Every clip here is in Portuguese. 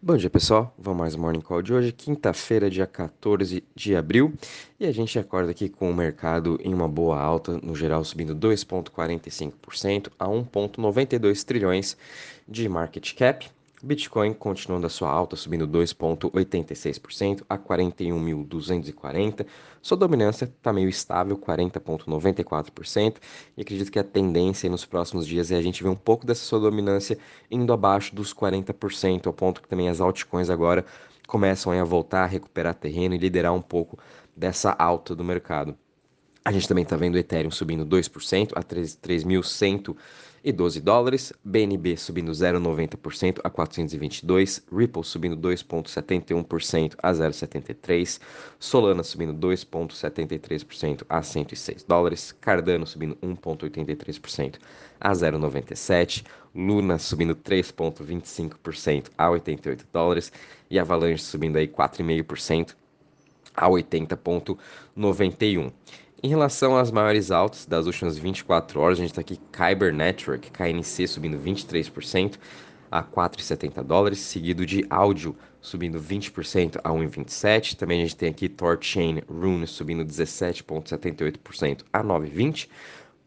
Bom dia, pessoal. Vamos mais um Morning Call de hoje, quinta-feira, dia 14 de abril. E a gente acorda aqui com o mercado em uma boa alta, no geral subindo 2,45% a 1,92 trilhões de market cap. Bitcoin continuando a sua alta, subindo 2,86% a 41.240. Sua dominância está meio estável, 40,94%. E acredito que a tendência nos próximos dias é a gente ver um pouco dessa sua dominância indo abaixo dos 40%, ao ponto que também as altcoins agora começam a voltar a recuperar terreno e liderar um pouco dessa alta do mercado. A gente também está vendo o Ethereum subindo 2% a 3.112 dólares, BNB subindo 0,90% a 422, Ripple subindo 2,71% a 0,73, Solana subindo 2,73% a 106 dólares, Cardano subindo 1,83% a 0,97, Luna subindo 3,25% a 88 dólares e Avalanche subindo aí 4,5% a 80,91. Em relação às maiores altas das últimas 24 horas, a gente está aqui Kyber Network, KNC subindo 23% a 4,70 dólares, seguido de áudio subindo 20% a 1,27. Também a gente tem aqui Torchain Rune subindo 17,78% a 9,20.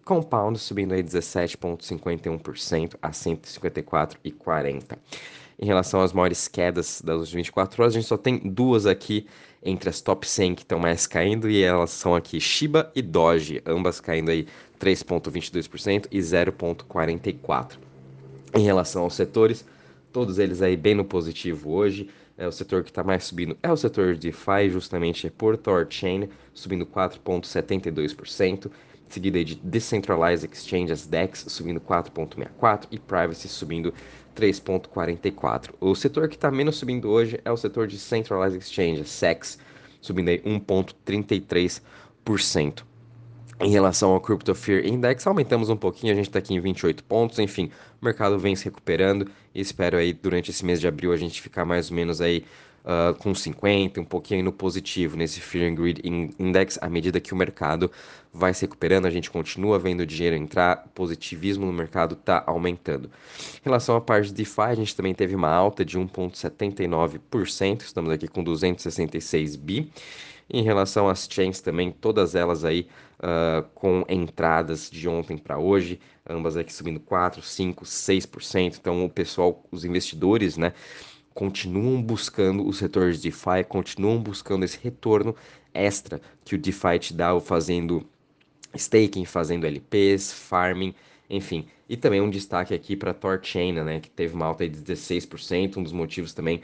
Compound subindo aí 17,51% a 154,40. Em relação às maiores quedas das últimas 24 horas, a gente só tem duas aqui entre as top 100 que estão mais caindo e elas são aqui Shiba e Doge, ambas caindo aí 3.22% e 0.44. Em relação aos setores, todos eles aí bem no positivo hoje. É o setor que está mais subindo é o setor de DeFi, justamente é por Torchain, subindo 4.72%, seguida de Decentralized Exchanges DEX subindo 4.64 e Privacy subindo 3,44. O setor que está menos subindo hoje é o setor de Centralized Exchange, SEX, subindo aí 1,33%. Em relação ao Crypto Fear Index, aumentamos um pouquinho, a gente está aqui em 28 pontos, enfim, o mercado vem se recuperando e espero aí durante esse mês de abril a gente ficar mais ou menos aí uh, com 50, um pouquinho no positivo nesse Fear and Greed Index, à medida que o mercado vai se recuperando, a gente continua vendo dinheiro entrar, positivismo no mercado está aumentando. Em relação à parte de DeFi, a gente também teve uma alta de 1,79%, estamos aqui com 266 bi. Em relação às chains também, todas elas aí uh, com entradas de ontem para hoje, ambas aqui subindo 4, 5, 6%. Então o pessoal, os investidores, né, continuam buscando os retornos de DeFi, continuam buscando esse retorno extra que o DeFi te dá fazendo staking, fazendo LPs, farming, enfim. E também um destaque aqui para Torchain, né, que teve uma alta de 16%, um dos motivos também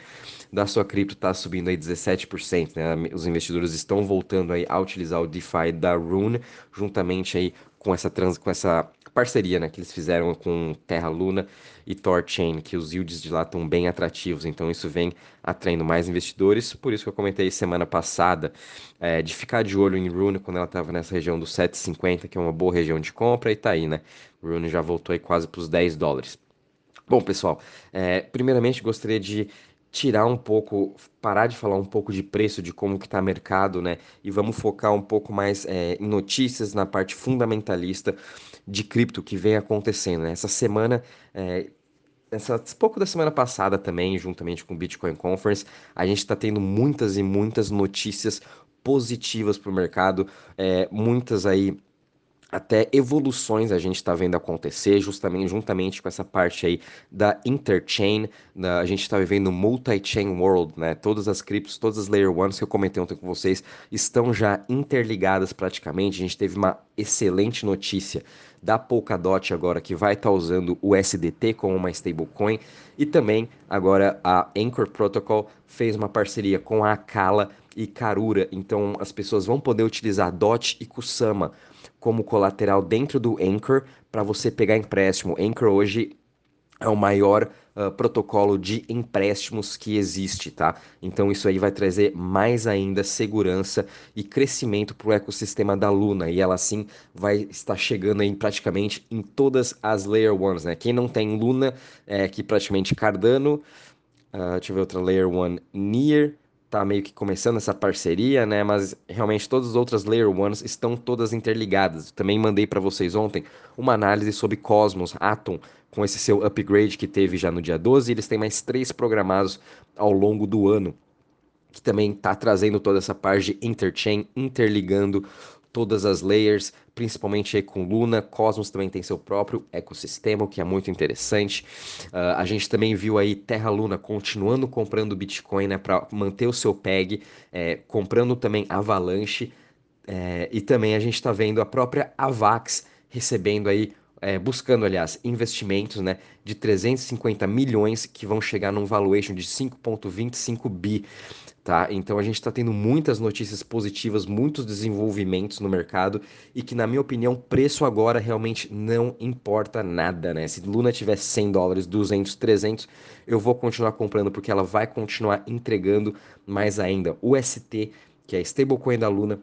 da sua cripto estar tá subindo aí 17%, né? Os investidores estão voltando aí a utilizar o DeFi da Rune, juntamente aí com essa trans, com essa parceria né, que eles fizeram com Terra Luna e Torchain, que os yields de lá estão bem atrativos, então isso vem atraindo mais investidores. Por isso que eu comentei semana passada é, de ficar de olho em Rune quando ela estava nessa região dos 7,50, que é uma boa região de compra, e tá aí, né? Rune já voltou aí quase para os 10 dólares. Bom, pessoal, é, primeiramente gostaria de tirar um pouco, parar de falar um pouco de preço, de como que está mercado, né? E vamos focar um pouco mais é, em notícias, na parte fundamentalista de cripto que vem acontecendo. Né? Essa semana, é, essa, pouco da semana passada também, juntamente com o Bitcoin Conference, a gente está tendo muitas e muitas notícias positivas para o mercado, é, muitas aí até evoluções a gente está vendo acontecer, justamente juntamente com essa parte aí da interchain, da, a gente está vivendo multi-chain world, né? Todas as criptos, todas as layer ones que eu comentei ontem com vocês estão já interligadas praticamente. A gente teve uma excelente notícia da Polkadot agora que vai estar tá usando o SDT como uma stablecoin e também agora a Anchor Protocol fez uma parceria com a Akala e Karura, então as pessoas vão poder utilizar DOT e Kusama como colateral dentro do Anchor para você pegar empréstimo. Anchor hoje é o maior uh, protocolo de empréstimos que existe, tá? Então isso aí vai trazer mais ainda segurança e crescimento para o ecossistema da Luna e ela assim vai estar chegando aí praticamente em todas as Layer Ones, né? Quem não tem Luna é que praticamente Cardano, uh, deixa eu ver outra Layer One, Near, tá meio que começando essa parceria, né? Mas realmente todas as outras Layer Ones estão todas interligadas. Também mandei para vocês ontem uma análise sobre Cosmos, Atom, com esse seu upgrade que teve já no dia 12. Eles têm mais três programados ao longo do ano, que também está trazendo toda essa parte de interchain, interligando todas as layers, principalmente com Luna. Cosmos também tem seu próprio ecossistema, o que é muito interessante. Uh, a gente também viu aí Terra Luna continuando comprando Bitcoin né, para manter o seu PEG, é, comprando também Avalanche. É, e também a gente está vendo a própria Avax recebendo aí é, buscando, aliás, investimentos né, de 350 milhões que vão chegar num valuation de 5,25 bi. Tá? Então a gente está tendo muitas notícias positivas, muitos desenvolvimentos no mercado e que, na minha opinião, preço agora realmente não importa nada. Né? Se Luna tiver 100 dólares, 200, 300, eu vou continuar comprando porque ela vai continuar entregando mais ainda. O ST, que é a stablecoin da Luna,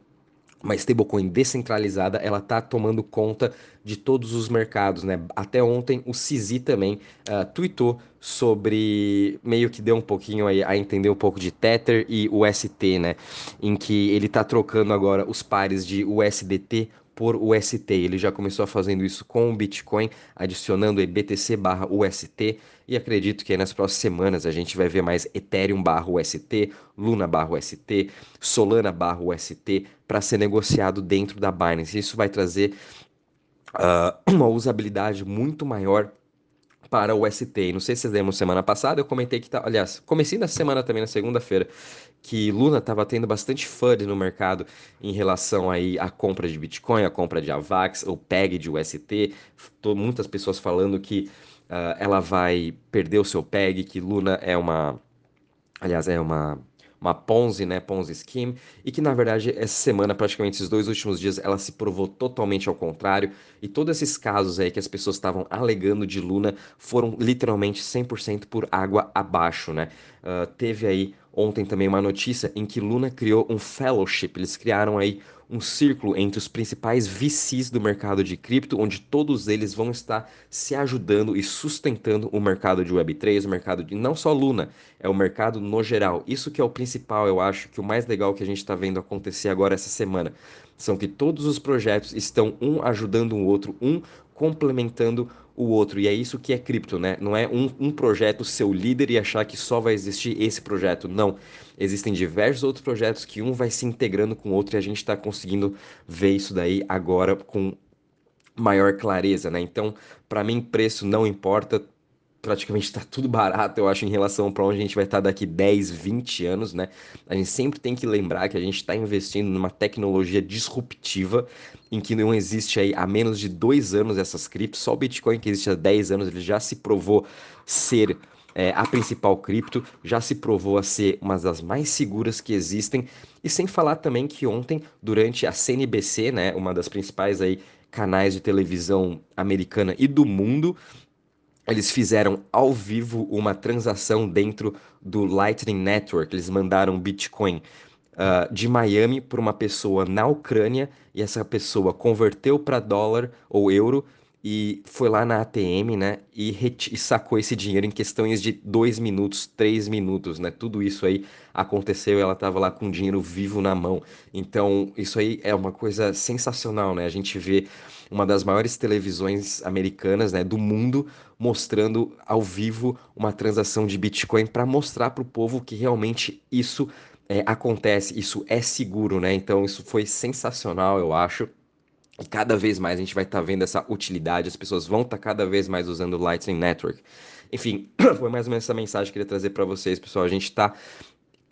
uma stablecoin descentralizada, ela está tomando conta de todos os mercados, né? Até ontem o CZ também uh, tweetou sobre meio que deu um pouquinho aí a entender um pouco de Tether e UST, né? Em que ele está trocando agora os pares de USDT por UST. Ele já começou fazendo isso com o Bitcoin, adicionando aí BTC barra UST, e acredito que aí nas próximas semanas a gente vai ver mais Ethereum barra UST, Luna barra UST, Solana barra UST para ser negociado dentro da Binance. Isso vai trazer uh, uma usabilidade muito maior para o ST. Não sei se vocês lembram semana passada, eu comentei que tá, aliás, comecei na semana também na segunda-feira, que Luna estava tendo bastante FUD no mercado em relação aí à compra de Bitcoin, à compra de AVAX, ou PEG de UST. Tô, muitas pessoas falando que uh, ela vai perder o seu PEG, que Luna é uma, aliás, é uma uma Ponzi, né, Ponzi Scheme, e que na verdade essa semana, praticamente esses dois últimos dias, ela se provou totalmente ao contrário, e todos esses casos aí que as pessoas estavam alegando de Luna foram literalmente 100% por água abaixo, né? Uh, teve aí ontem também uma notícia em que Luna criou um fellowship, eles criaram aí um círculo entre os principais VCs do mercado de cripto, onde todos eles vão estar se ajudando e sustentando o mercado de Web3, o mercado de não só Luna, é o mercado no geral. Isso que é o principal, eu acho, que o mais legal que a gente está vendo acontecer agora essa semana. São que todos os projetos estão um ajudando o outro, um complementando o outro. E é isso que é cripto, né? Não é um, um projeto ser o líder e achar que só vai existir esse projeto. Não. Existem diversos outros projetos que um vai se integrando com o outro e a gente está conseguindo ver isso daí agora com maior clareza, né? Então, para mim, preço não importa, praticamente está tudo barato, eu acho, em relação para onde a gente vai estar tá daqui 10, 20 anos, né? A gente sempre tem que lembrar que a gente está investindo numa tecnologia disruptiva em que não existe aí há menos de dois anos essas criptos, só o Bitcoin que existe há 10 anos, ele já se provou ser é, a principal cripto, já se provou a ser uma das mais seguras que existem, e sem falar também que ontem, durante a CNBC, né, uma das principais aí canais de televisão americana e do mundo, eles fizeram ao vivo uma transação dentro do Lightning Network. Eles mandaram Bitcoin uh, de Miami para uma pessoa na Ucrânia e essa pessoa converteu para dólar ou euro e foi lá na ATM, né, e, e, sacou esse dinheiro em questões de dois minutos, três minutos, né, tudo isso aí aconteceu ela estava lá com o dinheiro vivo na mão. Então, isso aí é uma coisa sensacional, né, a gente vê uma das maiores televisões americanas, né, do mundo, mostrando ao vivo uma transação de Bitcoin para mostrar para o povo que realmente isso é, acontece, isso é seguro, né, então isso foi sensacional, eu acho. E cada vez mais a gente vai estar tá vendo essa utilidade, as pessoas vão estar tá cada vez mais usando o Lightning Network. Enfim, foi mais ou menos essa mensagem que eu queria trazer para vocês, pessoal. A gente está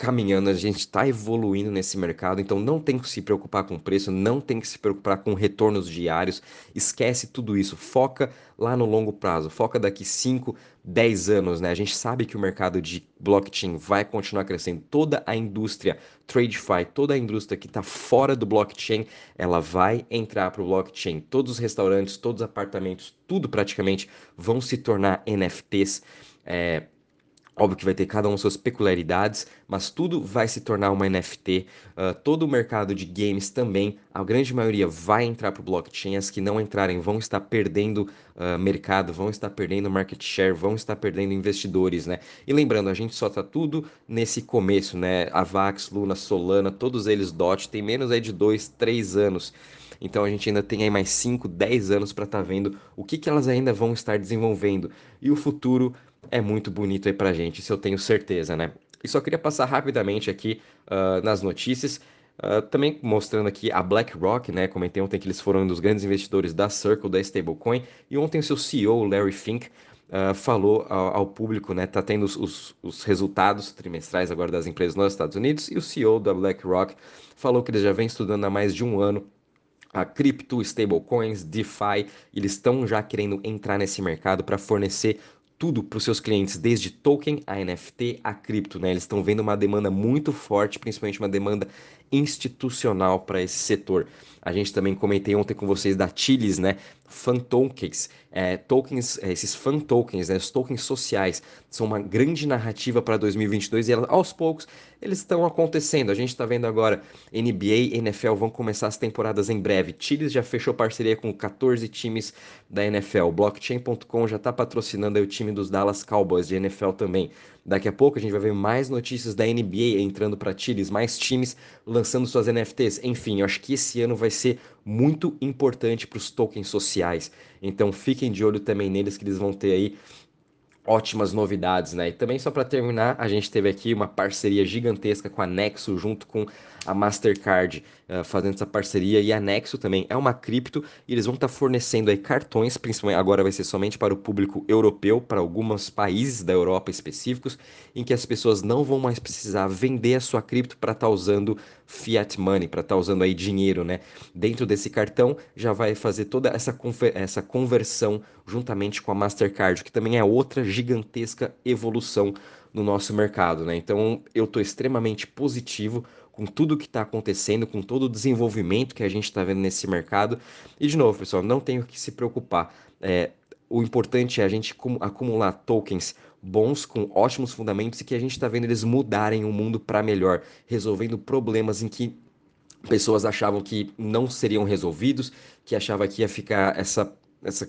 caminhando, a gente está evoluindo nesse mercado, então não tem que se preocupar com preço, não tem que se preocupar com retornos diários, esquece tudo isso, foca lá no longo prazo, foca daqui 5, 10 anos, né? A gente sabe que o mercado de blockchain vai continuar crescendo, toda a indústria TradeFi, toda a indústria que está fora do blockchain, ela vai entrar para o blockchain, todos os restaurantes, todos os apartamentos, tudo praticamente vão se tornar NFTs, é, Óbvio que vai ter cada um suas peculiaridades, mas tudo vai se tornar uma NFT. Uh, ah, todo o mercado de games também, a grande maioria vai entrar para o blockchain. As que não entrarem vão estar perdendo uh, mercado, vão estar perdendo market share, vão estar perdendo investidores, né? E lembrando, a gente só tá tudo nesse começo, né? Avax, Luna, Solana, todos eles DOT, tem menos aí de 2, 3 anos. Então a gente ainda tem aí mais 5, 10 anos para estar tá vendo o que, que elas ainda vão estar desenvolvendo. E o futuro é muito bonito aí pra gente, isso eu tenho certeza, né? E só queria passar rapidamente aqui uh, nas notícias, uh, também mostrando aqui a BlackRock, né? Comentei ontem que eles foram um dos grandes investidores da Circle, da stablecoin, e ontem o seu CEO, Larry Fink, uh, falou ao, ao, público, né? Tá tendo os, os, os, resultados trimestrais agora das empresas nos Estados Unidos, e o CEO da BlackRock falou que eles já vem estudando há mais de um ano a cripto, stablecoins, DeFi, eles estão já querendo entrar nesse mercado para fornecer tudo para os seus clientes, desde token a NFT a cripto, né? Eles estão vendo uma demanda muito forte, principalmente uma demanda institucional para esse setor. A gente também comentei ontem com vocês da Chilis, né? Fan tokens, é, tokens, é, esses fan tokens, né? Os tokens sociais são uma grande narrativa para 2022 e aos poucos eles estão acontecendo. A gente está vendo agora NBA NFL vão começar as temporadas em breve. Chilis já fechou parceria com 14 times da NFL. Blockchain.com já está patrocinando o time dos Dallas Cowboys de NFL também. Daqui a pouco a gente vai ver mais notícias da NBA entrando para Chiles, mais times lançando suas NFTs. Enfim, eu acho que esse ano vai ser muito importante para os tokens sociais. Então fiquem de olho também neles que eles vão ter aí ótimas novidades, né? E também só para terminar, a gente teve aqui uma parceria gigantesca com a Nexo junto com a Mastercard uh, fazendo essa parceria e a Nexo também é uma cripto e eles vão estar tá fornecendo aí cartões, principalmente agora vai ser somente para o público europeu, para alguns países da Europa específicos, em que as pessoas não vão mais precisar vender a sua cripto para estar tá usando fiat money, para estar tá usando aí dinheiro, né? Dentro desse cartão já vai fazer toda essa, essa conversão juntamente com a Mastercard, que também é outra gigantesca evolução no nosso mercado, né? Então eu estou extremamente positivo com tudo que está acontecendo, com todo o desenvolvimento que a gente está vendo nesse mercado. E de novo, pessoal, não tenho que se preocupar. É, o importante é a gente acumular tokens bons, com ótimos fundamentos e que a gente está vendo eles mudarem o mundo para melhor, resolvendo problemas em que pessoas achavam que não seriam resolvidos, que achava que ia ficar essa, essa,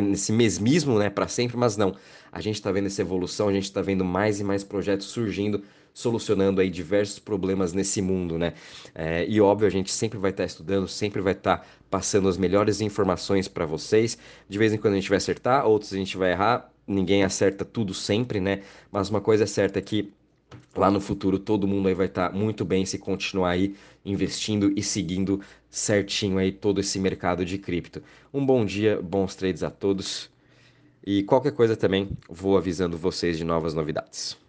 nesse mesmismo né, para sempre, mas não. A gente está vendo essa evolução, a gente está vendo mais e mais projetos surgindo, solucionando aí diversos problemas nesse mundo, né? É, e óbvio, a gente sempre vai estar tá estudando, sempre vai estar tá passando as melhores informações para vocês. De vez em quando a gente vai acertar, outros a gente vai errar. Ninguém acerta tudo sempre, né? Mas uma coisa é certa é que lá no futuro todo mundo aí vai estar tá muito bem se continuar aí investindo e seguindo certinho aí todo esse mercado de cripto. Um bom dia, bons trades a todos. E qualquer coisa também vou avisando vocês de novas novidades.